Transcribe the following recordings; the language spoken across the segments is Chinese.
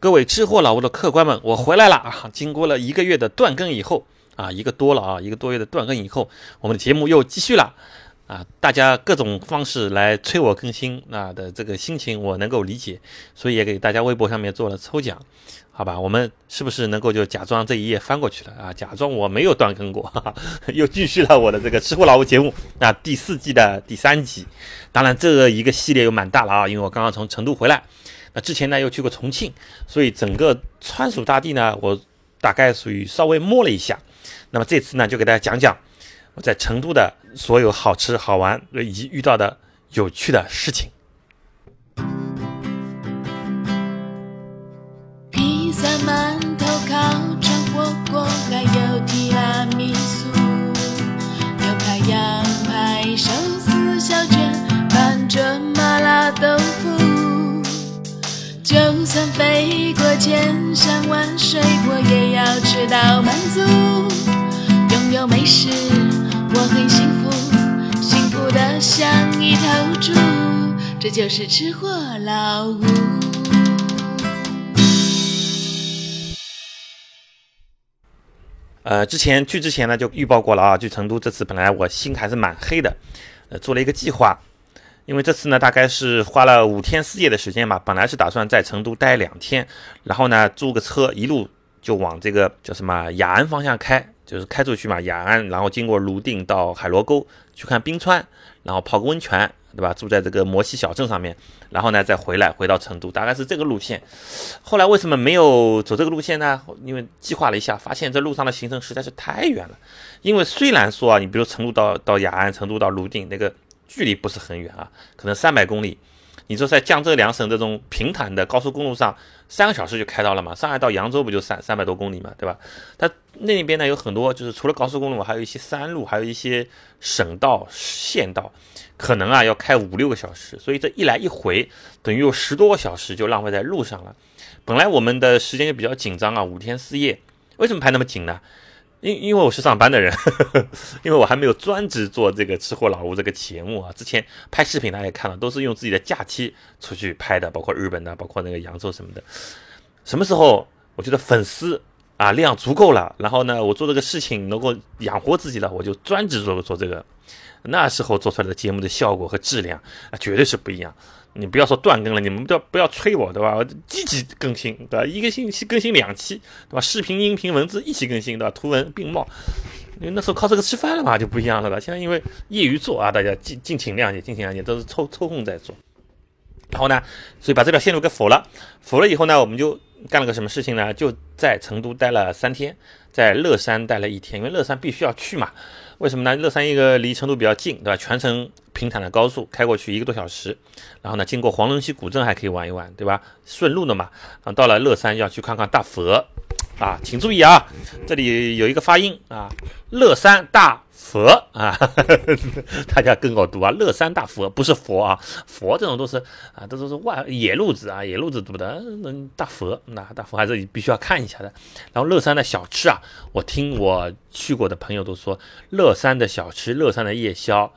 各位吃货老吴的客官们，我回来了啊！经过了一个月的断更以后啊，一个多了啊，一个多月的断更以后，我们的节目又继续了啊！大家各种方式来催我更新，那的这个心情我能够理解，所以也给大家微博上面做了抽奖，好吧？我们是不是能够就假装这一页翻过去了啊？假装我没有断更过，哈哈，又继续了我的这个吃货老吴节目啊，第四季的第三集。当然，这一个系列又蛮大了啊，因为我刚刚从成都回来。那之前呢又去过重庆，所以整个川蜀大地呢，我大概属于稍微摸了一下。那么这次呢，就给大家讲讲我在成都的所有好吃好玩以及遇到的有趣的事情。披萨、满就算飞过千山万水，我也要吃到满足。拥有美食，我很幸福，幸福的像一头猪。这就是吃货老吴。呃，之前去之前呢就预报过了啊，去成都这次本来我心还是蛮黑的，呃，做了一个计划。因为这次呢，大概是花了五天四夜的时间吧。本来是打算在成都待两天，然后呢租个车一路就往这个叫什么雅安方向开，就是开出去嘛，雅安，然后经过泸定到海螺沟去看冰川，然后泡个温泉，对吧？住在这个摩西小镇上面，然后呢再回来回到成都，大概是这个路线。后来为什么没有走这个路线呢？因为计划了一下，发现这路上的行程实在是太远了。因为虽然说啊，你比如成都到到雅安，成都到泸定那个。距离不是很远啊，可能三百公里。你说在江浙两省这种平坦的高速公路上，三个小时就开到了嘛？上海到扬州不就三三百多公里嘛，对吧？它那边呢有很多，就是除了高速公路，还有一些山路，还有一些省道、县道，可能啊要开五六个小时。所以这一来一回，等于有十多个小时就浪费在路上了。本来我们的时间就比较紧张啊，五天四夜，为什么排那么紧呢？因因为我是上班的人，因为我还没有专职做这个吃货老吴这个节目啊。之前拍视频大家也看了，都是用自己的假期出去拍的，包括日本的，包括那个扬州什么的。什么时候我觉得粉丝啊量足够了，然后呢我做这个事情能够养活自己了，我就专职做做这个。那时候做出来的节目的效果和质量啊，绝对是不一样。你不要说断更了，你们不要不要催我，对吧？积极更新，对吧？一个星期更新两期，对吧？视频、音频、文字一起更新，对吧？图文并茂。因为那时候靠这个吃饭了嘛，就不一样了吧？现在因为业余做啊，大家尽敬请谅解，敬请谅解，都是抽抽空在做。然后呢，所以把这条线路给否了，否了以后呢，我们就干了个什么事情呢？就在成都待了三天，在乐山待了一天，因为乐山必须要去嘛。为什么呢？乐山一个离成都比较近，对吧？全程平坦的高速开过去一个多小时，然后呢，经过黄龙溪古镇还可以玩一玩，对吧？顺路的嘛。然后，到了乐山要去看看大佛，啊，请注意啊，这里有一个发音啊，乐山大。佛啊，大家跟我读啊，乐山大佛不是佛啊，佛这种都是啊，这都是外野路子啊，野路子读的。嗯，大佛那大佛还是必须要看一下的。然后乐山的小吃啊，我听我去过的朋友都说，乐山的小吃，乐山的夜宵，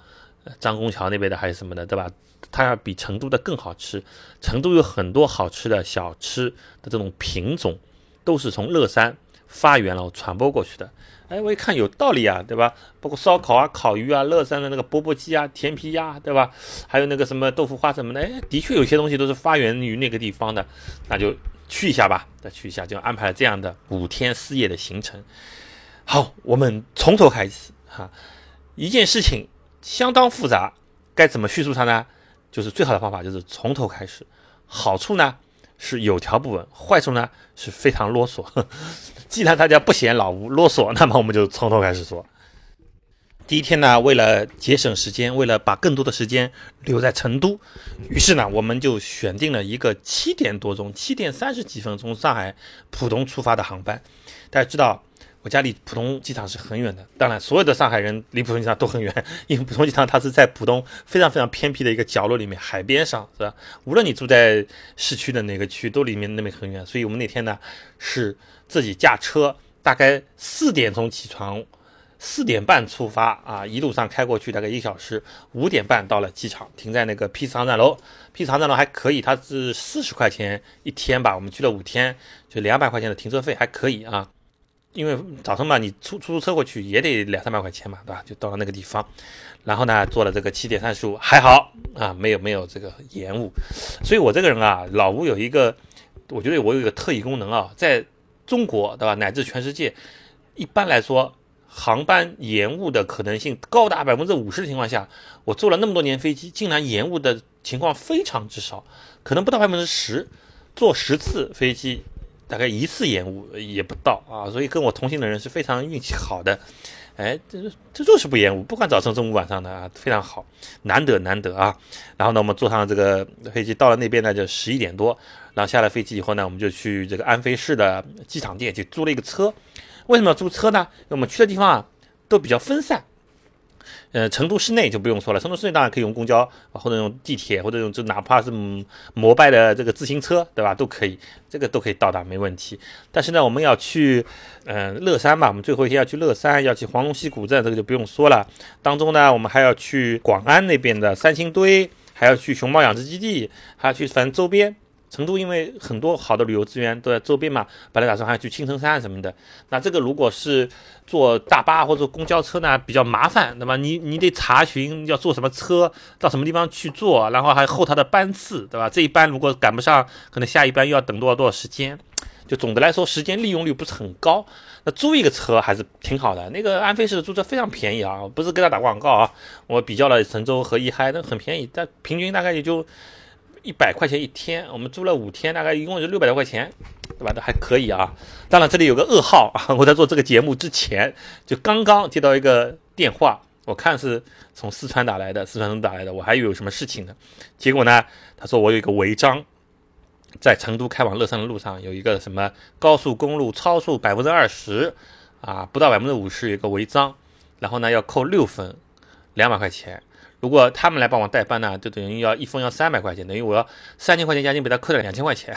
张公桥那边的还是什么的，对吧？它要比成都的更好吃。成都有很多好吃的小吃的这种品种，都是从乐山发源了传播过去的。哎，我一看有道理啊，对吧？包括烧烤啊、烤鱼啊、乐山的那个钵钵鸡啊、甜皮鸭，对吧？还有那个什么豆腐花什么的，哎，的确有些东西都是发源于那个地方的，那就去一下吧，再去一下，就安排了这样的五天四夜的行程。好，我们从头开始哈，一件事情相当复杂，该怎么叙述它呢？就是最好的方法就是从头开始。好处呢是有条不紊，坏处呢是非常啰嗦。既然大家不嫌老吴啰嗦，那么我们就从头开始说。第一天呢，为了节省时间，为了把更多的时间留在成都，于是呢，我们就选定了一个七点多钟、七点三十几分从上海浦东出发的航班。大家知道，我家离浦东机场是很远的。当然，所有的上海人离浦东机场都很远，因为浦东机场它是在浦东非常非常偏僻的一个角落里面，海边上，是吧？无论你住在市区的哪个区，都离面那边很远。所以我们那天呢，是。自己驾车，大概四点钟起床，四点半出发啊，一路上开过去大概一个小时，五点半到了机场，停在那个 P 四航站楼。P 四航站楼还可以，它是四十块钱一天吧，我们去了五天，就两百块钱的停车费还可以啊。因为早晨嘛，你出出租车过去也得两三百块钱嘛，对吧？就到了那个地方，然后呢，坐了这个七点三十五，还好啊，没有没有这个延误。所以我这个人啊，老吴有一个，我觉得我有一个特异功能啊，在中国，对吧？乃至全世界，一般来说，航班延误的可能性高达百分之五十的情况下，我坐了那么多年飞机，竟然延误的情况非常之少，可能不到百分之十，坐十次飞机。大概一次延误也不到啊，所以跟我同行的人是非常运气好的，哎，这这就是不延误，不管早晨、中午、晚上的啊，非常好，难得难得啊。然后呢，我们坐上这个飞机，到了那边呢就十一点多，然后下了飞机以后呢，我们就去这个安徽市的机场店去租了一个车。为什么要租车呢？我们去的地方啊都比较分散。呃，成都市内就不用说了，成都市内当然可以用公交，或者用地铁，或者用就哪怕是嗯摩拜的这个自行车，对吧？都可以，这个都可以到达，没问题。但是呢，我们要去，嗯，乐山嘛，我们最后一天要去乐山，要去黄龙溪古镇，这个就不用说了。当中呢，我们还要去广安那边的三星堆，还要去熊猫养殖基地，还要去反正周边。成都因为很多好的旅游资源都在周边嘛，本来打算还要去青城山什么的。那这个如果是坐大巴或者公交车呢，比较麻烦，对吧？你你得查询要坐什么车，到什么地方去坐，然后还候它的班次，对吧？这一班如果赶不上，可能下一班又要等多少多少时间。就总的来说，时间利用率不是很高。那租一个车还是挺好的。那个安飞市的租车非常便宜啊，不是给他打广告啊。我比较了神州和一嗨，那很便宜，但平均大概也就。一百块钱一天，我们租了五天，大概一共就六百多块钱，对吧？都还可以啊。当然，这里有个噩耗啊，我在做这个节目之前，就刚刚接到一个电话，我看是从四川打来的，四川打来的，我还以为有什么事情呢。结果呢，他说我有一个违章，在成都开往乐山的路上有一个什么高速公路超速百分之二十，啊，不到百分之五十有个违章，然后呢要扣六分，两百块钱。如果他们来帮我代班呢，就等于要一封要三百块钱，等于我要三千块钱押金被他扣了两千块钱。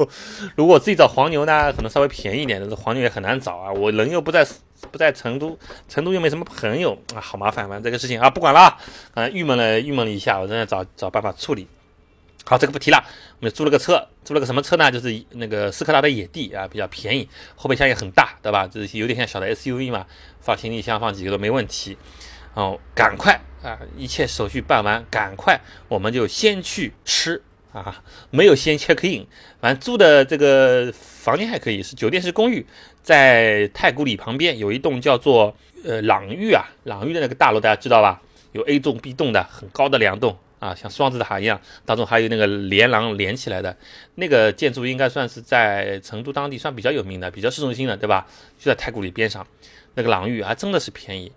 如果自己找黄牛呢，可能稍微便宜一点，但是黄牛也很难找啊。我人又不在不在成都，成都又没什么朋友啊，好麻烦。反正这个事情啊，不管了，啊，郁闷了郁闷了一下，我正在找找办法处理。好，这个不提了。我们租了个车，租了个什么车呢？就是那个斯柯达的野地啊，比较便宜，后备箱也很大，对吧？就是有点像小的 SUV 嘛，放行李箱放几个都没问题。哦，赶快啊！一切手续办完，赶快，我们就先去吃啊！没有先 check in，反正住的这个房间还可以，是酒店式公寓，在太古里旁边有一栋叫做呃朗寓啊，朗寓的那个大楼大家知道吧？有 A 栋、B 栋的，很高的两栋啊，像双子塔一样，当中还有那个连廊连起来的那个建筑，应该算是在成都当地算比较有名的，比较市中心的，对吧？就在太古里边上，那个朗寓啊真的是便宜。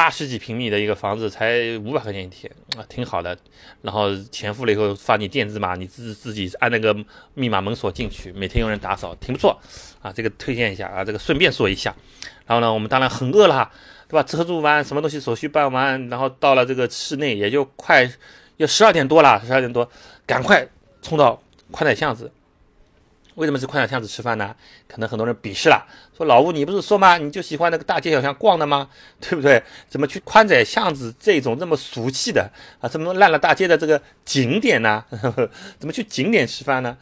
八十几平米的一个房子才五百块钱一天啊，挺好的。然后钱付了以后发你电子码，你自自己按那个密码门锁进去，每天有人打扫，挺不错啊。这个推荐一下啊，这个顺便说一下。然后呢，我们当然很饿了，对吧？车住完，什么东西手续办完，然后到了这个室内也就快要十二点多了，十二点多，赶快冲到宽窄巷子。为什么是宽窄巷子吃饭呢？可能很多人鄙视了，说老吴，你不是说吗？你就喜欢那个大街小巷逛的吗？对不对？怎么去宽窄巷子这种这么俗气的啊，这么烂了大街的这个景点呢？怎么去景点吃饭呢？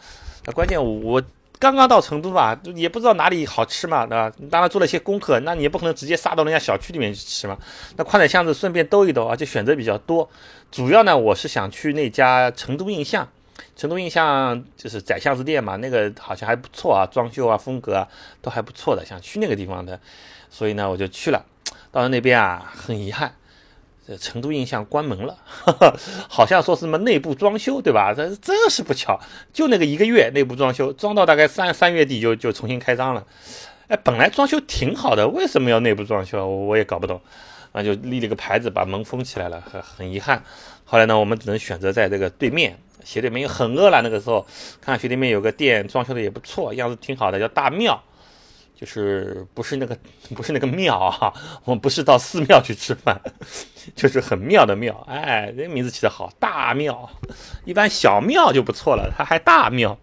那关键我我刚刚到成都吧，也不知道哪里好吃嘛，对吧？当然做了一些功课，那你也不可能直接杀到人家小区里面去吃嘛。那宽窄巷子顺便兜一兜，而且选择比较多。主要呢，我是想去那家成都印象。成都印象就是窄巷子店嘛，那个好像还不错啊，装修啊、风格啊都还不错的，想去那个地方的，所以呢我就去了。到了那边啊，很遗憾，这成都印象关门了，好像说什么内部装修，对吧？这真是不巧，就那个一个月内部装修，装到大概三三月底就就重新开张了。哎，本来装修挺好的，为什么要内部装修？我也搞不懂。啊，就立了个牌子把门封起来了，很很遗憾。后来呢，我们只能选择在这个对面。斜对面很饿了，那个时候看斜对面有个店，装修的也不错，样子挺好的，叫大庙，就是不是那个 不是那个庙啊，我们不是到寺庙去吃饭，就是很妙的庙，哎，这名字起的好，大庙，一般小庙就不错了，它还大庙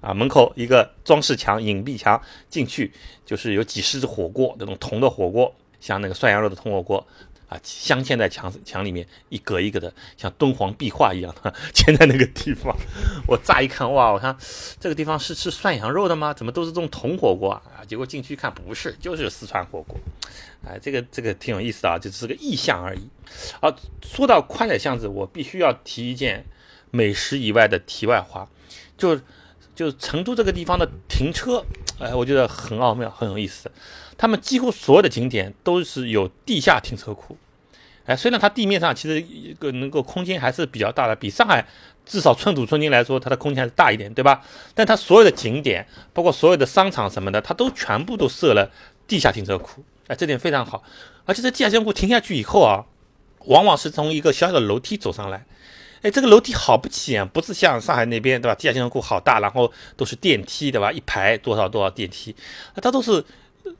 啊，门口一个装饰墙、隐蔽墙，进去就是有几十只火锅，那种铜的火锅，像那个涮羊肉的铜火锅。啊，镶嵌在墙墙里面一格一格的，像敦煌壁画一样的 嵌在那个地方。我乍一看，哇，我看这个地方是吃涮羊肉的吗？怎么都是这种铜火锅啊？结果进去一看，不是，就是四川火锅。哎，这个这个挺有意思的啊，就是个意象而已。啊，说到宽窄巷子，我必须要提一件美食以外的题外话，就就成都这个地方的停车，哎，我觉得很奥妙，很有意思。他们几乎所有的景点都是有地下停车库，哎，虽然它地面上其实一个能够空间还是比较大的，比上海至少寸土寸金来说，它的空间还是大一点，对吧？但它所有的景点，包括所有的商场什么的，它都全部都设了地下停车库，哎，这点非常好。而且这地下停车库停下去以后啊，往往是从一个小小的楼梯走上来，哎，这个楼梯好不起眼，不是像上海那边，对吧？地下停车库好大，然后都是电梯，对吧？一排多少多少电梯，它都是。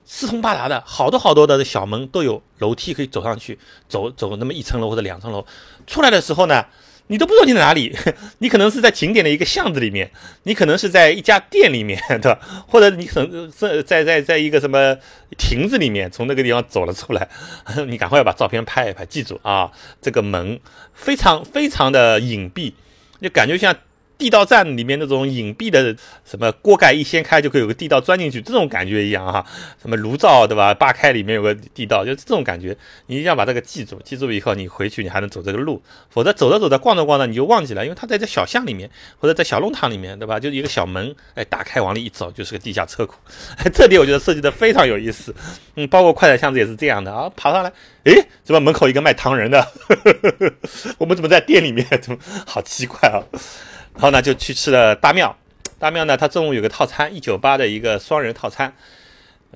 四通八达的，好多好多的小门都有楼梯可以走上去，走走那么一层楼或者两层楼，出来的时候呢，你都不知道你在哪里，你可能是在景点的一个巷子里面，你可能是在一家店里面，对吧？或者你可能在在在在一个什么亭子里面，从那个地方走了出来，你赶快要把照片拍一拍，记住啊，这个门非常非常的隐蔽，就感觉像。地道战里面那种隐蔽的什么锅盖一掀开就可以有个地道钻进去，这种感觉一样啊。什么炉灶对吧？扒开里面有个地道，就这种感觉，你一定要把这个记住。记住以后，你回去你还能走这个路，否则走着走着逛着逛着你就忘记了，因为它在这小巷里面或者在小弄堂里面，对吧？就一个小门，哎，打开往里一走就是个地下车库。哎 这里我觉得设计的非常有意思。嗯，包括快餐巷子也是这样的啊，爬上来，诶，怎么门口一个卖糖人的？我们怎么在店里面？怎么好奇怪啊？然后呢，就去吃了大庙。大庙呢，它中午有个套餐，一九八的一个双人套餐。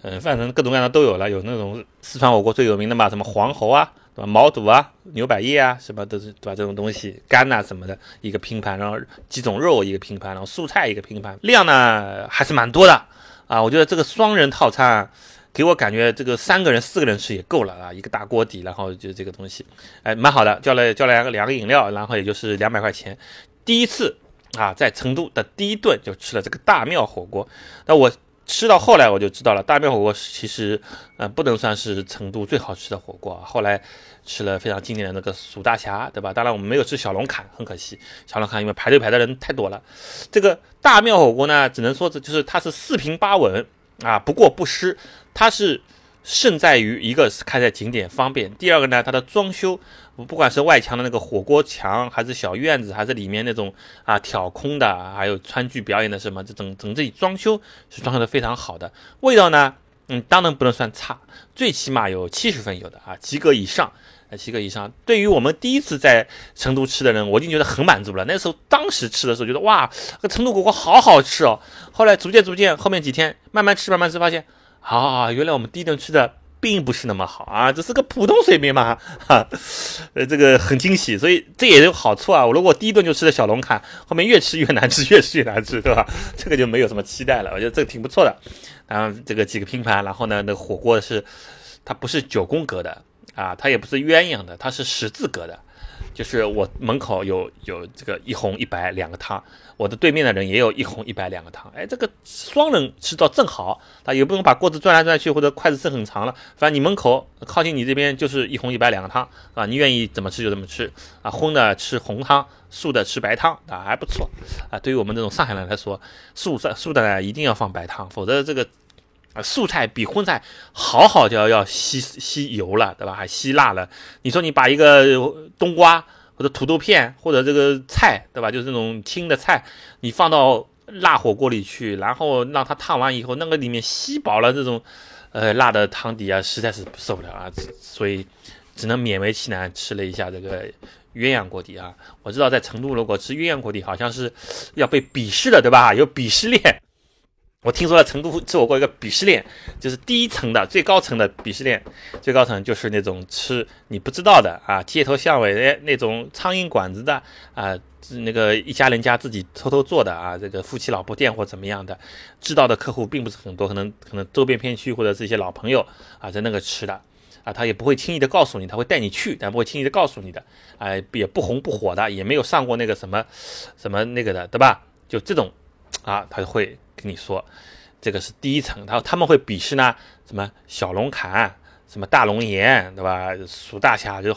嗯，反正各种各样的都有了，有那种四川火锅最有名的嘛，什么黄喉啊，对吧？毛肚啊，牛百叶啊，什么都是对吧？这种东西，肝呐什么的，一个拼盘，然后几种肉一个拼盘，然后素菜一个拼盘，量呢还是蛮多的啊。我觉得这个双人套餐啊给我感觉，这个三个人、四个人吃也够了啊，一个大锅底，然后就这个东西，哎，蛮好的。叫了叫了两个两个饮料，然后也就是两百块钱。第一次啊，在成都的第一顿就吃了这个大庙火锅。那我吃到后来我就知道了，大庙火锅其实呃不能算是成都最好吃的火锅。后来吃了非常经典的那个蜀大侠，对吧？当然我们没有吃小龙坎，很可惜，小龙坎因为排队排的人太多了。这个大庙火锅呢，只能说这就是它是四平八稳啊，不过不失，它是。胜在于一个是开在景点方便，第二个呢，它的装修，不管是外墙的那个火锅墙，还是小院子，还是里面那种啊挑空的，还有川剧表演的什么，这整整体装修是装修的非常好的。味道呢，嗯，当然不能算差，最起码有七十分有的啊，及格以上，呃，及格以上。对于我们第一次在成都吃的人，我已经觉得很满足了。那时候当时吃的时候觉得哇，这成都火锅好好吃哦。后来逐渐逐渐，后面几天慢慢吃慢慢吃，发现。啊，原来我们第一顿吃的并不是那么好啊，只是个普通水平嘛，哈，呃，这个很惊喜，所以这也有好处啊。我如果第一顿就吃的小龙坎，后面越吃越难吃，越吃越难吃，对吧？这个就没有什么期待了。我觉得这个挺不错的。然后这个几个拼盘，然后呢，那火锅是它不是九宫格的啊，它也不是鸳鸯的，它是十字格的。就是我门口有有这个一红一白两个汤，我的对面的人也有一红一白两个汤，哎，这个双人吃到正好，他也不用把锅子转来转去或者筷子伸很长了，反正你门口靠近你这边就是一红一白两个汤啊，你愿意怎么吃就怎么吃啊，荤的吃红汤，素的吃白汤啊，还不错啊。对于我们这种上海人来说，素菜素的呢一定要放白汤，否则这个。啊，素菜比荤菜好好就要要吸吸油了，对吧？还吸辣了。你说你把一个冬瓜或者土豆片或者这个菜，对吧？就是这种青的菜，你放到辣火锅里去，然后让它烫完以后，那个里面吸饱了这种呃辣的汤底啊，实在是受不了啊。所以只能勉为其难吃了一下这个鸳鸯锅底啊。我知道在成都如果吃鸳鸯锅底，好像是要被鄙视的，对吧？有鄙视链。我听说了成都吃火锅一个鄙视链，就是第一层的最高层的鄙视链，最高层就是那种吃你不知道的啊，街头巷尾的那种苍蝇馆子的啊，那个一家人家自己偷偷做的啊，这个夫妻老婆店或怎么样的，知道的客户并不是很多，可能可能周边片区或者是一些老朋友啊，在那个吃的啊，他也不会轻易的告诉你，他会带你去，但不会轻易的告诉你的，啊，也不红不火的，也没有上过那个什么什么那个的，对吧？就这种啊，他会。跟你说，这个是第一层，然后他们会鄙视呢，什么小龙坎，什么大龙岩，对吧？蜀大侠，就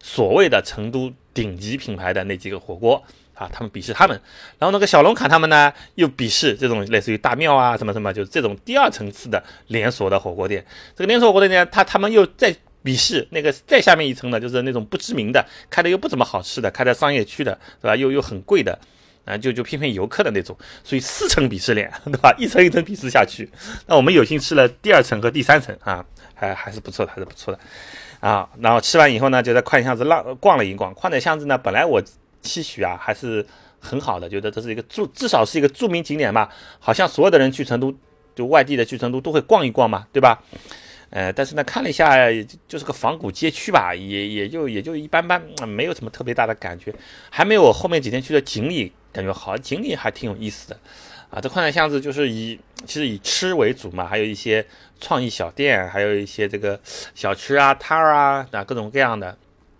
所谓的成都顶级品牌的那几个火锅啊，他们鄙视他们。然后那个小龙坎他们呢，又鄙视这种类似于大庙啊什么什么，就是这种第二层次的连锁的火锅店。这个连锁火锅店呢，他他们又在鄙视那个再下面一层的，就是那种不知名的，开的又不怎么好吃的，开在商业区的，对吧？又又很贵的。啊，就就骗骗游客的那种，所以四层鄙视链，对吧？一层一层鄙视下去，那我们有幸吃了第二层和第三层啊，还还是不错的，还是不错的啊。然后吃完以后呢，就在宽窄巷子浪逛了一逛。宽窄巷子呢，本来我期许啊还是很好的，觉得这是一个著至少是一个著名景点嘛，好像所有的人去成都，就外地的去成都都会逛一逛嘛，对吧？呃，但是呢，看了一下，就是个仿古街区吧，也也就也就一般般，没有什么特别大的感觉，还没有我后面几天去的锦里感觉好，锦里还挺有意思的，啊，这宽窄巷子就是以其实以吃为主嘛，还有一些创意小店，还有一些这个小吃啊摊儿啊，啊各种各样的。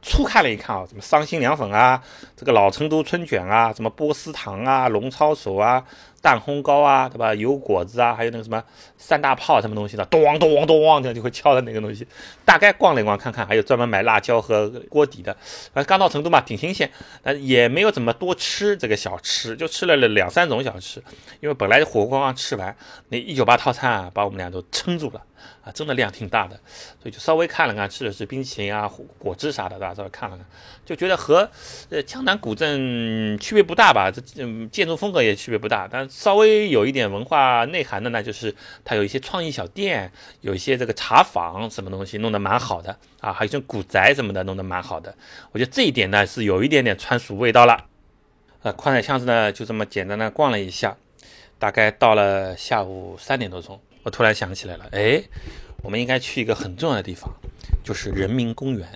初看了一看啊，什么伤心凉粉啊，这个老成都春卷啊，什么波斯糖啊，龙抄手啊。蛋烘糕啊，对吧？油果子啊，还有那个什么三大炮什么东西的，咚咚咚，咚的就会敲的那个东西。大概逛了一逛，看看，还有专门买辣椒和锅底的。啊，刚到成都嘛，挺新鲜，呃，也没有怎么多吃这个小吃，就吃了两三种小吃。因为本来火锅刚吃完，那一九八套餐啊，把我们俩都撑住了啊，真的量挺大的，所以就稍微看了看，吃的是冰淇淋啊、果汁啥的，大家稍微看了看，就觉得和呃江南古镇区别不大吧，这嗯建筑风格也区别不大，但。稍微有一点文化内涵的呢，就是它有一些创意小店，有一些这个茶坊什么东西弄得蛮好的啊，还有像古宅什么的弄得蛮好的。我觉得这一点呢是有一点点川蜀味道了。呃，宽窄巷子呢就这么简单的逛了一下，大概到了下午三点多钟，我突然想起来了，哎，我们应该去一个很重要的地方，就是人民公园。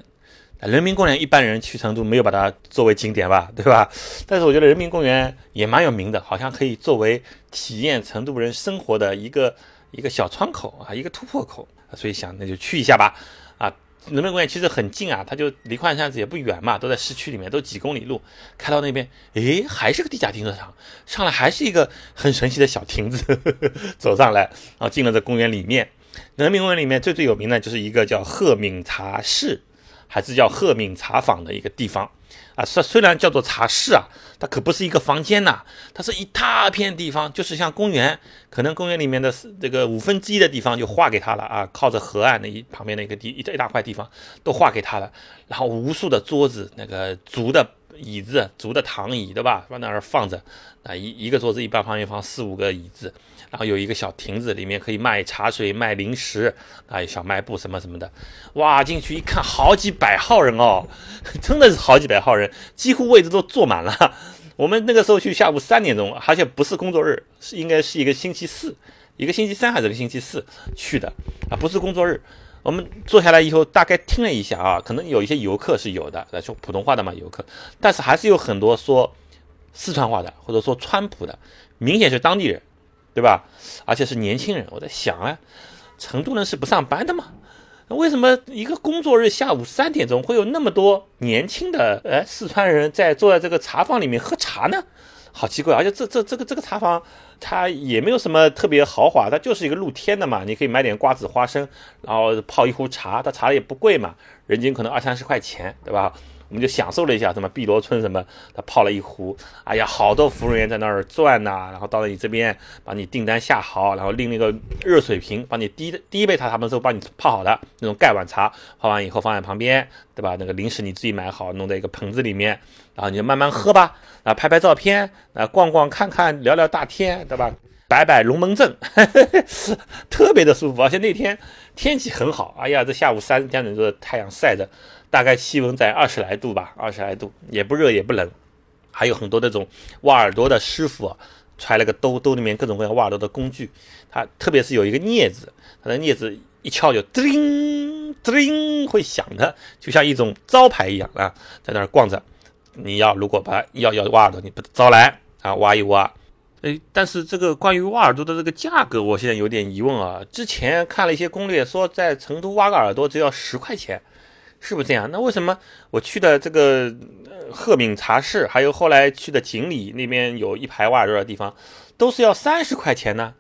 人民公园一般人去成都没有把它作为景点吧，对吧？但是我觉得人民公园也蛮有名的，好像可以作为体验成都人生活的一个一个小窗口啊，一个突破口。所以想那就去一下吧。人民公园其实很近啊，它就离矿山子也不远嘛，都在市区里面，都几公里路。开到那边，诶，还是个地下停车场，上来还是一个很神奇的小亭子，呵 呵走上来，然后进了这公园里面。人民公园里面最最有名的就是一个叫鹤敏茶室。还是叫鹤敏茶坊的一个地方啊，虽虽然叫做茶室啊，它可不是一个房间呐，它是一大片地方，就是像公园，可能公园里面的这个五分之一的地方就划给他了啊，靠着河岸的一旁边的一个地一大块地方都划给他了，然后无数的桌子，那个竹的。椅子，竹的躺椅，对吧？放那儿放着，啊，一一个桌子一般旁边放四五个椅子，然后有一个小亭子，里面可以卖茶水、卖零食，啊，小卖部什么什么的。哇，进去一看，好几百号人哦，真的是好几百号人，几乎位置都坐满了。我们那个时候去下午三点钟，而且不是工作日，是应该是一个星期四，一个星期三还是个星期四去的啊，不是工作日。我们坐下来以后，大概听了一下啊，可能有一些游客是有的，来说普通话的嘛，游客，但是还是有很多说四川话的，或者说川普的，明显是当地人，对吧？而且是年轻人。我在想啊，成都人是不上班的嘛？为什么一个工作日下午三点钟会有那么多年轻的呃四川人在坐在这个茶坊里面喝茶呢？好奇怪，而且这这这个这个茶坊，它也没有什么特别豪华，它就是一个露天的嘛，你可以买点瓜子花生，然后泡一壶茶，它茶也不贵嘛，人均可能二三十块钱，对吧？我们就享受了一下什么碧螺春什么，他泡了一壶，哎呀，好多服务员在那儿转呐，然后到了你这边，把你订单下好，然后拎那个热水瓶，帮你第一第一杯茶他们都帮你泡好的那种盖碗茶，泡完以后放在旁边，对吧？那个零食你自己买好，弄在一个盆子里面，然后你就慢慢喝吧，啊，拍拍照片，啊，逛逛看看，聊聊大天，对吧？摆摆龙门阵，特别的舒服，而且那天天气很好，哎呀，这下午三点钟的太阳晒着。大概气温在二十来度吧，二十来度也不热也不冷，还有很多那种挖耳朵的师傅揣了个兜，兜里面各种各样挖耳朵的工具。他特别是有一个镊子，他的镊子一敲就叮铃叮会响的，就像一种招牌一样啊，在那儿逛着。你要如果把要要挖耳朵，你不招来啊，挖一挖。哎，但是这个关于挖耳朵的这个价格，我现在有点疑问啊。之前看了一些攻略，说在成都挖个耳朵只要十块钱。是不是这样？那为什么我去的这个鹤鸣茶室，还有后来去的锦里那边有一排挖耳朵的地方，都是要三十块钱呢？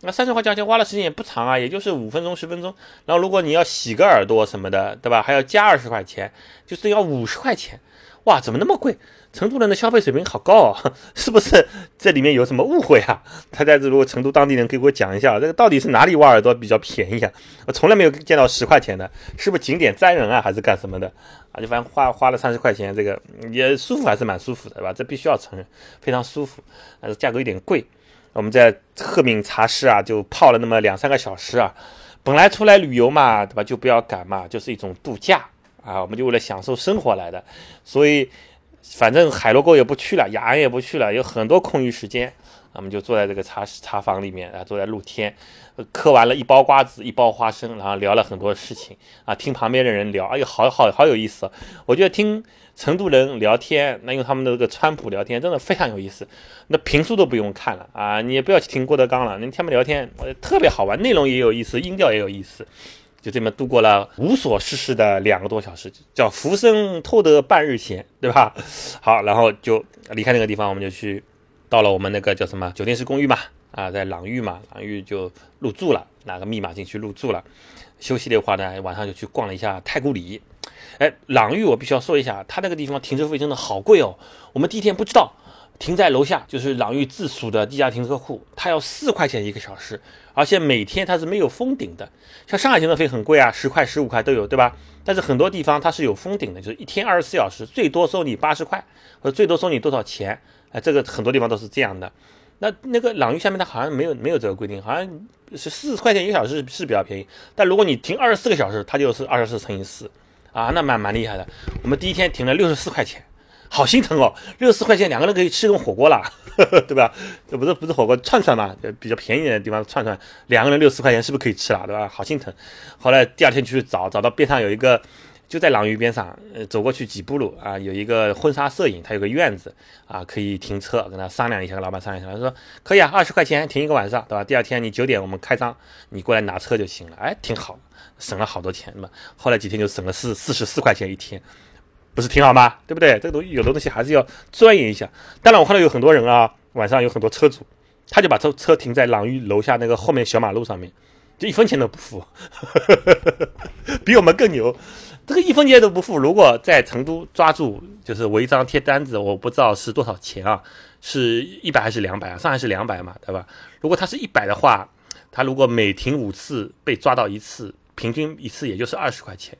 那三十块钱挖的时间也不长啊，也就是五分钟十分钟。然后如果你要洗个耳朵什么的，对吧？还要加二十块钱，就是要五十块钱。哇，怎么那么贵？成都人的消费水平好高哦，是不是？这里面有什么误会啊？他在这如果成都当地人可以给我讲一下，这个到底是哪里挖耳朵比较便宜啊？我从来没有见到十块钱的，是不是景点沾人啊，还是干什么的啊？就反正花花了三十块钱，这个也舒服还是蛮舒服的，对吧？这必须要承认，非常舒服，但是价格有点贵。我们在鹤鸣茶室啊，就泡了那么两三个小时啊。本来出来旅游嘛，对吧？就不要赶嘛，就是一种度假啊。我们就为了享受生活来的，所以反正海螺沟也不去了，雅安也不去了，有很多空余时间，我们就坐在这个茶茶房里面啊，坐在露天，嗑完了一包瓜子，一包花生，然后聊了很多事情啊，听旁边的人聊，哎呦，好好好有意思。我觉得听。成都人聊天，那用他们的这个川普聊天，真的非常有意思。那评书都不用看了啊，你也不要去听郭德纲了，你听他们聊天，特别好玩，内容也有意思，音调也有意思。就这么度过了无所事事的两个多小时，叫浮生偷得半日闲，对吧？好，然后就离开那个地方，我们就去到了我们那个叫什么酒店式公寓嘛，啊，在朗寓嘛，朗寓就入住了，拿个密码进去入住了。休息的话呢，晚上就去逛了一下太古里。哎，朗寓我必须要说一下，它那个地方停车费真的好贵哦。我们第一天不知道，停在楼下就是朗寓自属的地下停车库，它要四块钱一个小时，而且每天它是没有封顶的。像上海停车费很贵啊，十块、十五块都有，对吧？但是很多地方它是有封顶的，就是一天二十四小时，最多收你八十块，或者最多收你多少钱？哎，这个很多地方都是这样的。那那个朗寓下面它好像没有没有这个规定，好像是四十块钱一个小时是比较便宜，但如果你停二十四个小时，它就是二十四乘以四。啊，那蛮蛮厉害的。我们第一天停了六十四块钱，好心疼哦，六十四块钱两个人可以吃一顿火锅了，对吧？这不是不是火锅串串嘛，比较便宜的地方串串，两个人六十块钱是不是可以吃了，对吧？好心疼。后来第二天去找，找到边上有一个，就在朗寓边上，呃，走过去几步路啊，有一个婚纱摄影，他有个院子啊，可以停车，跟他商量一下，跟老板商量一下，他说可以啊，二十块钱停一个晚上，对吧？第二天你九点我们开张，你过来拿车就行了，哎，挺好。省了好多钱嘛，后来几天就省了四四十四块钱一天，不是挺好吗？对不对？这个东西有的东西还是要钻研一下。当然，我看到有很多人啊，晚上有很多车主，他就把车车停在朗寓楼下那个后面小马路上面，就一分钱都不付，比我们更牛。这个一分钱都不付，如果在成都抓住，就是违章贴单子，我不知道是多少钱啊？是一百还是两百啊？上海是两百嘛，对吧？如果他是一百的话，他如果每停五次被抓到一次。平均一次也就是二十块钱，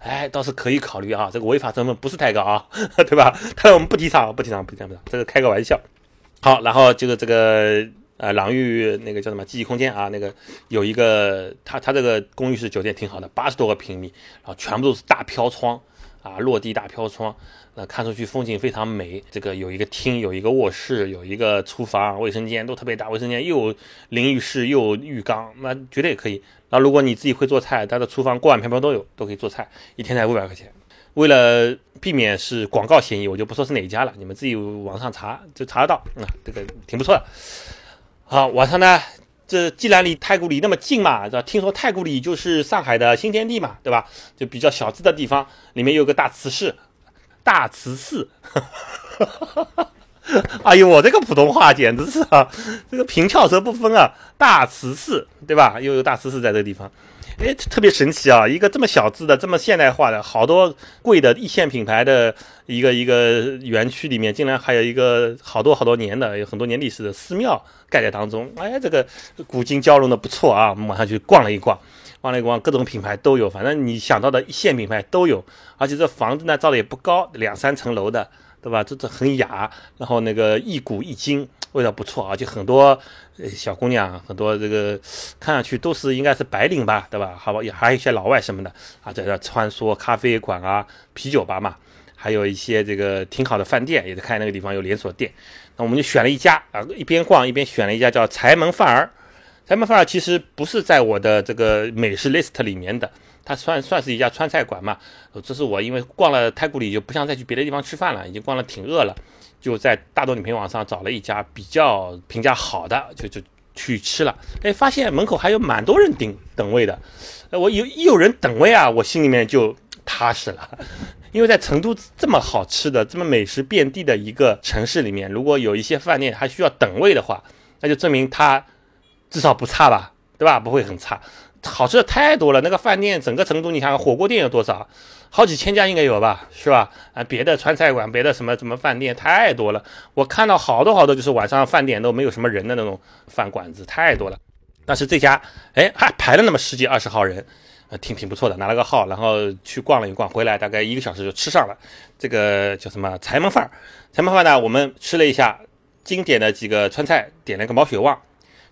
哎，倒是可以考虑啊，这个违法成本不是太高啊，对吧？但是我们不提倡，不提倡，不提倡，不提倡这个开个玩笑。好，然后就是这个呃，朗玉那个叫什么记忆空间啊，那个有一个，他他这个公寓式酒店挺好的，八十多个平米，然后全部都是大飘窗啊，落地大飘窗。那看出去风景非常美，这个有一个厅，有一个卧室，有一个厨房、卫生间都特别大，卫生间又有淋浴室又有浴缸，那绝对可以。那如果你自己会做菜，它的厨房锅碗瓢盆都有，都可以做菜，一天才五百块钱。为了避免是广告嫌疑，我就不说是哪一家了，你们自己网上查就查得到。啊，这个挺不错的。好，晚上呢，这既然离太古里那么近嘛，是吧？听说太古里就是上海的新天地嘛，对吧？就比较小资的地方，里面有个大慈寺。大慈寺，哎呦，我这个普通话简直是啊，这个平翘舌不分啊！大慈寺，对吧？又有大慈寺在这个地方，哎，特别神奇啊！一个这么小资的、这么现代化的好多贵的一线品牌的一个一个园区里面，竟然还有一个好多好多年的、有很多年历史的寺庙盖在当中。哎，这个古今交融的不错啊！我们晚上去逛了一逛。逛了一逛，各种品牌都有，反正你想到的一线品牌都有，而且这房子呢造的也不高，两三层楼的，对吧？这这很雅，然后那个一古一今，味道不错啊，就很多呃小姑娘，很多这个看上去都是应该是白领吧，对吧？好吧，也还有一些老外什么的啊，在这穿梭咖啡馆啊、啤酒吧嘛，还有一些这个挺好的饭店，也是开那个地方有连锁店，那我们就选了一家啊，一边逛一边选了一家叫柴门饭儿。柴门饭儿其实不是在我的这个美食 list 里面的，它算算是一家川菜馆嘛。这是我因为逛了太古里就不想再去别的地方吃饭了，已经逛了挺饿了，就在大众点评网上找了一家比较评价好的，就就去吃了。哎，发现门口还有蛮多人顶等位的，我有一有人等位啊，我心里面就踏实了。因为在成都这么好吃的、这么美食遍地的一个城市里面，如果有一些饭店还需要等位的话，那就证明它。至少不差吧，对吧？不会很差。好吃的太多了，那个饭店整个成都，你想想火锅店有多少？好几千家应该有吧，是吧？啊，别的川菜馆，别的什么什么饭店太多了。我看到好多好多，就是晚上饭点都没有什么人的那种饭馆子太多了。但是这家，哎，还排了那么十几二十号人，呃，挺挺不错的。拿了个号，然后去逛了一逛，回来大概一个小时就吃上了。这个叫什么柴门饭？柴门饭呢？我们吃了一下经典的几个川菜，点了个毛血旺。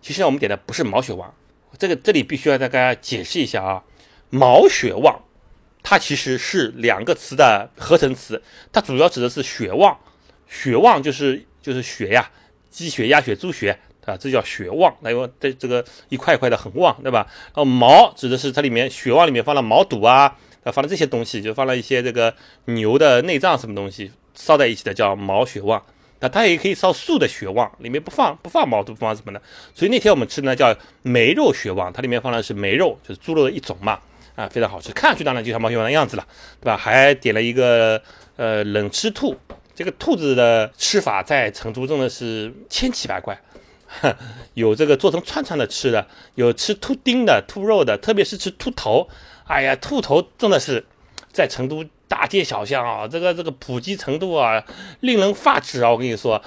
其实，我们点的不是毛血旺，这个这里必须要再跟大家解释一下啊，毛血旺。它其实是两个词的合成词，它主要指的是血旺，血旺就是就是血呀，鸡血、鸭血、猪血，啊，这叫血旺，那因为这这个一块一块的很旺，对吧？然后毛指的是它里面血旺里面放了毛肚啊，啊，放了这些东西，就放了一些这个牛的内脏什么东西烧在一起的，叫毛血旺。那它也可以烧素的血旺，里面不放不放毛肚，不放什么的。所以那天我们吃呢叫梅肉血旺，它里面放的是梅肉，就是猪肉的一种嘛。啊，非常好吃，看上去当然就像毛血旺的样子了，对吧？还点了一个呃冷吃兔，这个兔子的吃法在成都真的是千奇百怪，有这个做成串串的吃的，有吃兔丁的、兔肉的，特别是吃兔头，哎呀，兔头真的是在成都大街小巷啊，这个这个普及程度啊，令人发指啊！我跟你说，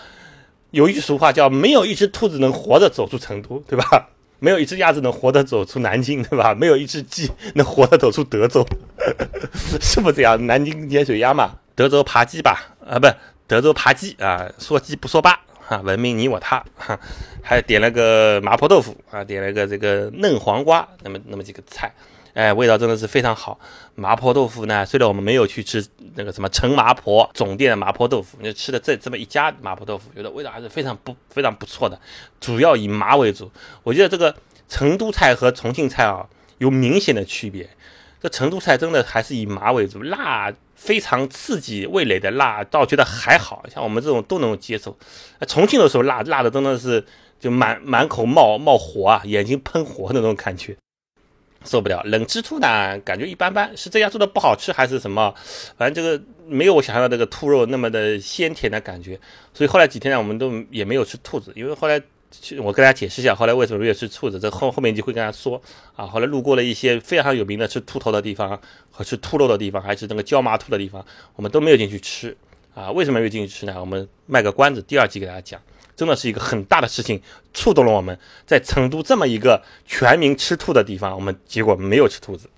有一句俗话叫“没有一只兔子能活着走出成都”，对吧？没有一只鸭子能活着走出南京，对吧？没有一只鸡能活着走出德州，是不是这样？南京盐水鸭嘛，德州扒鸡吧？啊，不，德州扒鸡啊，说鸡不说八啊，文明你我他。哈 还点了个麻婆豆腐啊，点了个这个嫩黄瓜，那么那么几个菜。哎，味道真的是非常好。麻婆豆腐呢，虽然我们没有去吃那个什么陈麻婆总店的麻婆豆腐，就吃的这这么一家麻婆豆腐，觉得味道还是非常不非常不错的。主要以麻为主。我觉得这个成都菜和重庆菜啊有明显的区别。这成都菜真的还是以麻为主，辣非常刺激味蕾的辣，倒觉得还好像我们这种都能接受。重庆的时候辣辣的真的是就满满口冒冒火啊，眼睛喷火那种感觉。受不了冷吃兔呢，感觉一般般，是这家做的不好吃还是什么？反正这个没有我想象的这个兔肉那么的鲜甜的感觉，所以后来几天呢，我们都也没有吃兔子，因为后来我跟大家解释一下，后来为什么没有吃兔子，这后后面就会跟大家说啊。后来路过了一些非常有名的吃兔头的地方和吃兔肉的地方，还是那个椒麻兔的地方，我们都没有进去吃啊。为什么没有进去吃呢？我们卖个关子，第二集给大家讲。真的是一个很大的事情，触动了我们。在成都这么一个全民吃兔的地方，我们结果没有吃兔子。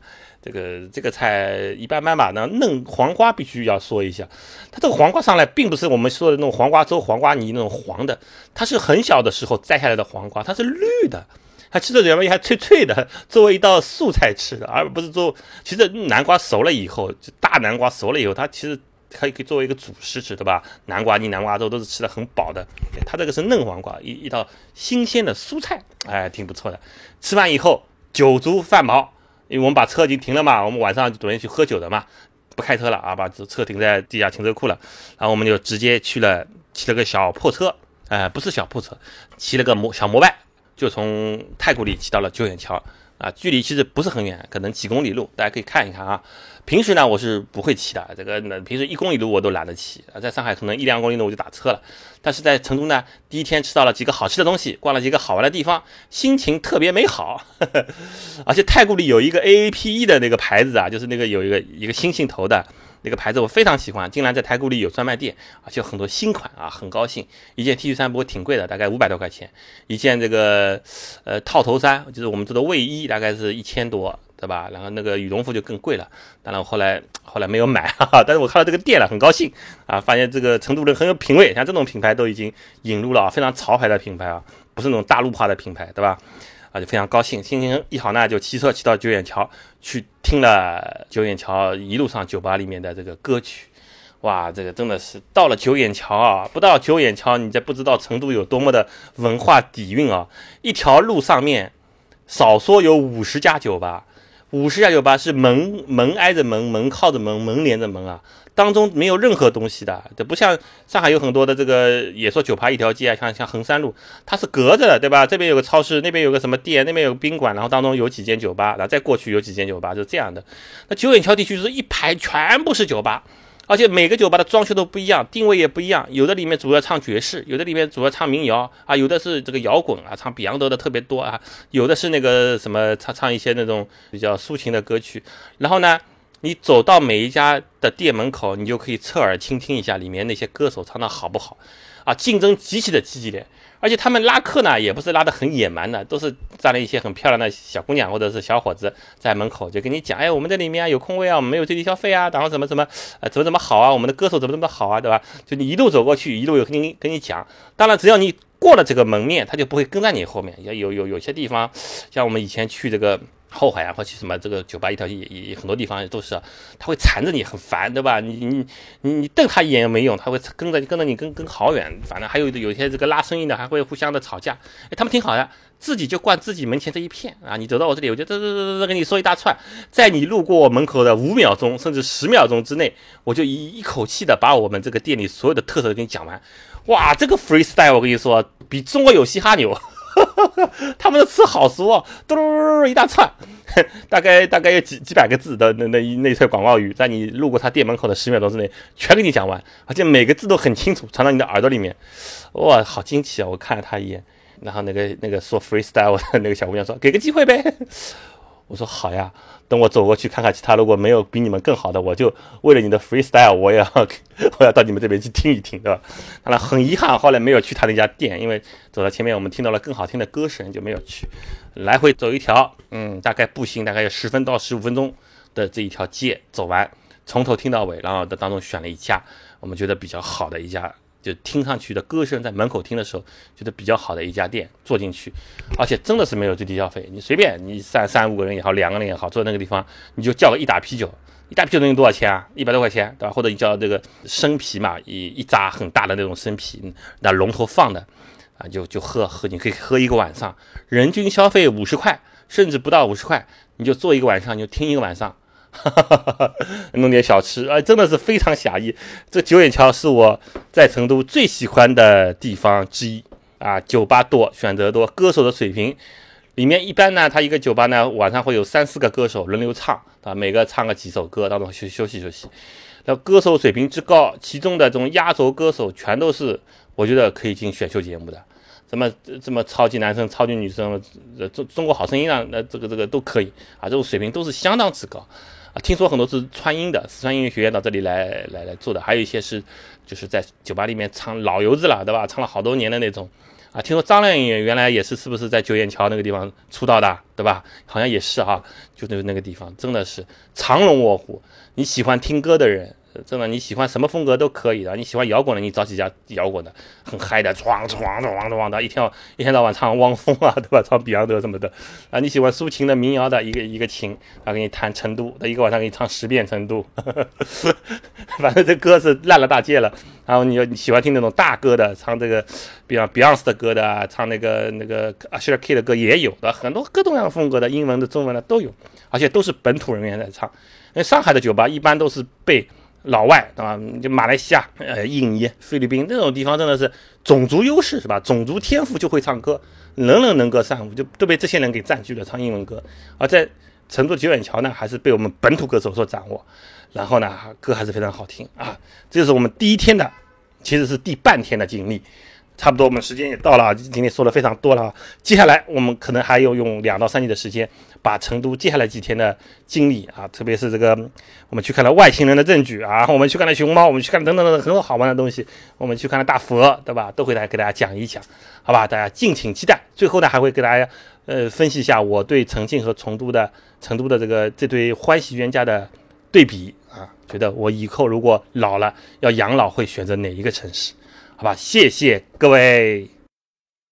这个这个菜一般般吧。那嫩黄瓜必须要说一下，它这个黄瓜上来并不是我们说的那种黄瓜粥、黄瓜泥那种黄的，它是很小的时候摘下来的黄瓜，它是绿的，它吃的原味还脆脆的，作为一道素菜吃的，而不是做。其实南瓜熟了以后，就大南瓜熟了以后，它其实。可以可以作为一个主食吃，对吧？南瓜泥、南瓜粥都是吃的很饱的。它这个是嫩黄瓜，一一道新鲜的蔬菜，哎，挺不错的。吃完以后酒足饭饱，因为我们把车已经停了嘛，我们晚上就准备去喝酒的嘛，不开车了啊，把车停在地下停车库了。然后我们就直接去了，骑了个小破车，哎，不是小破车，骑了个摩小摩拜，就从太古里骑到了九眼桥。啊，距离其实不是很远，可能几公里路，大家可以看一看啊。平时呢，我是不会骑的，这个那，平时一公里路我都懒得骑啊。在上海可能一两公里路我就打车了，但是在成都呢，第一天吃到了几个好吃的东西，逛了几个好玩的地方，心情特别美好。而且太古里有一个 A A P E 的那个牌子啊，就是那个有一个一个星星头的。那个牌子我非常喜欢，竟然在太古里有专卖店，而且很多新款啊，很高兴。一件 T 恤衫不过挺贵的，大概五百多块钱。一件这个呃套头衫，就是我们这个卫衣，大概是一千多，对吧？然后那个羽绒服就更贵了。当然我后来后来没有买，哈哈，但是我看到这个店了，很高兴啊，发现这个成都人很有品味，像这种品牌都已经引入了非常潮牌的品牌啊，不是那种大陆化的品牌，对吧？啊，就非常高兴，心情一好呢，就骑车骑到九眼桥去听了九眼桥一路上酒吧里面的这个歌曲，哇，这个真的是到了九眼桥啊，不到九眼桥，你这不知道成都有多么的文化底蕴啊！一条路上面少说有五十家酒吧，五十家酒吧是门门挨着门，门靠着门，门连着门啊。当中没有任何东西的，这不像上海有很多的这个也说酒吧一条街啊，像像衡山路，它是隔着的，对吧？这边有个超市，那边有个什么店，那边有个宾馆，然后当中有几间酒吧，然后再过去有几间酒吧，是这样的。那九眼桥地区是一排全部是酒吧，而且每个酒吧的装修都不一样，定位也不一样，有的里面主要唱爵士，有的里面主要唱民谣啊，有的是这个摇滚啊，唱比昂德的特别多啊，有的是那个什么唱唱一些那种比较抒情的歌曲。然后呢，你走到每一家的店门口，你就可以侧耳倾听一下里面那些歌手唱的好不好啊，竞争极其的激烈。而且他们拉客呢，也不是拉得很野蛮的，都是站了一些很漂亮的小姑娘或者是小伙子在门口，就跟你讲，哎，我们这里面有空位啊，我们没有最低消费啊，然后怎么怎么，呃，怎么怎么好啊，我们的歌手怎么怎么好啊，对吧？就你一路走过去，一路有跟你跟你讲。当然，只要你过了这个门面，他就不会跟在你后面。有有有些地方，像我们以前去这个。后海啊，或去什么这个酒吧一条也也很多地方都是，他会缠着你很烦，对吧？你你你你瞪他一眼也没用，他会跟着跟着你跟跟好远。反正还有有些这个拉生意的还会互相的吵架，哎，他们挺好的，自己就灌自己门前这一片啊。你走到我这里，我就嘚嘚嘚嘚跟你说一大串，在你路过我门口的五秒钟甚至十秒钟之内，我就一一口气的把我们这个店里所有的特色给你讲完。哇，这个 freestyle 我跟你说，比中国有嘻哈牛。他们的词好熟哦，嘟嘟一大串，大概大概有几几百个字的那那一那串广告语，在你路过他店门口的十秒钟之内，全给你讲完，而且每个字都很清楚，传到你的耳朵里面。哇，好惊奇啊！我看了他一眼，然后那个那个说 freestyle 的那个小姑娘说：“给个机会呗。”我说好呀，等我走过去看看其他，如果没有比你们更好的，我就为了你的 freestyle，我也要 我要到你们这边去听一听，对吧？当然很遗憾，后来没有去他那家店，因为走到前面我们听到了更好听的歌声，就没有去。来回走一条，嗯，大概步行大概有十分到十五分钟的这一条街走完，从头听到尾，然后在当中选了一家我们觉得比较好的一家。就听上去的歌声，在门口听的时候，觉得比较好的一家店，坐进去，而且真的是没有最低消费，你随便你三三五个人也好，两个人也好，坐在那个地方，你就叫个一打啤酒，一打啤酒能多少钱啊？一百多块钱，对吧？或者你叫这个生啤嘛，一一扎很大的那种生啤，那龙头放的，啊，就就喝喝，你可以喝一个晚上，人均消费五十块，甚至不到五十块，你就坐一个晚上，你就听一个晚上。哈 哈弄点小吃，哎，真的是非常狭义。这九眼桥是我在成都最喜欢的地方之一啊，酒吧多，选择多，歌手的水平，里面一般呢，他一个酒吧呢，晚上会有三四个歌手轮流唱啊，每个唱个几首歌，当中休休息休息。那歌手水平之高，其中的这种压轴歌手全都是我觉得可以进选秀节目的，什么什么超级男生、超级女生，中中国好声音啊，那这个这个都可以啊，这种水平都是相当之高。啊，听说很多是川音的，四川音乐学院到这里来来来做的，还有一些是就是在酒吧里面唱老油子了，对吧？唱了好多年的那种。啊，听说张靓颖原来也是，是不是在九眼桥那个地方出道的，对吧？好像也是哈，就那那个地方，真的是藏龙卧虎。你喜欢听歌的人。真的，你喜欢什么风格都可以的。你喜欢摇滚的，你找几家摇滚的，很嗨的，闯闯闯闯的，一天一天到晚唱汪峰啊，对吧？唱比昂德什么的啊。你喜欢抒情的民谣的，一个一个琴，他给你弹成都，他一个晚上给你唱十遍成都。反正这歌是烂了大街了。然后你要你喜欢听那种大歌的，唱这个比方 Beyond 的歌的，唱那个那个 Asher K 的歌也有的，很多各种各样的风格的，英文的、中文的都有，而且都是本土人员在唱。因为上海的酒吧一般都是被老外对吧，就马来西亚、呃、印尼、菲律宾那种地方，真的是种族优势是吧？种族天赋就会唱歌，人人能歌善舞，就都被这些人给占据了，唱英文歌。而在成都九眼桥呢，还是被我们本土歌手所掌握。然后呢，歌还是非常好听啊。这是我们第一天的，其实是第半天的经历。差不多，我们时间也到了，今天说的非常多了。接下来我们可能还要用两到三天的时间，把成都接下来几天的经历啊，特别是这个我们去看了外星人的证据啊，我们去看了熊猫，我们去看等等等等很多好玩的东西，我们去看了大佛，对吧？都会来给大家讲一讲，好吧？大家敬请期待。最后呢，还会给大家呃分析一下我对重庆和成都的成都的这个这对欢喜冤家的对比啊，觉得我以后如果老了要养老，会选择哪一个城市？好吧，谢谢各位。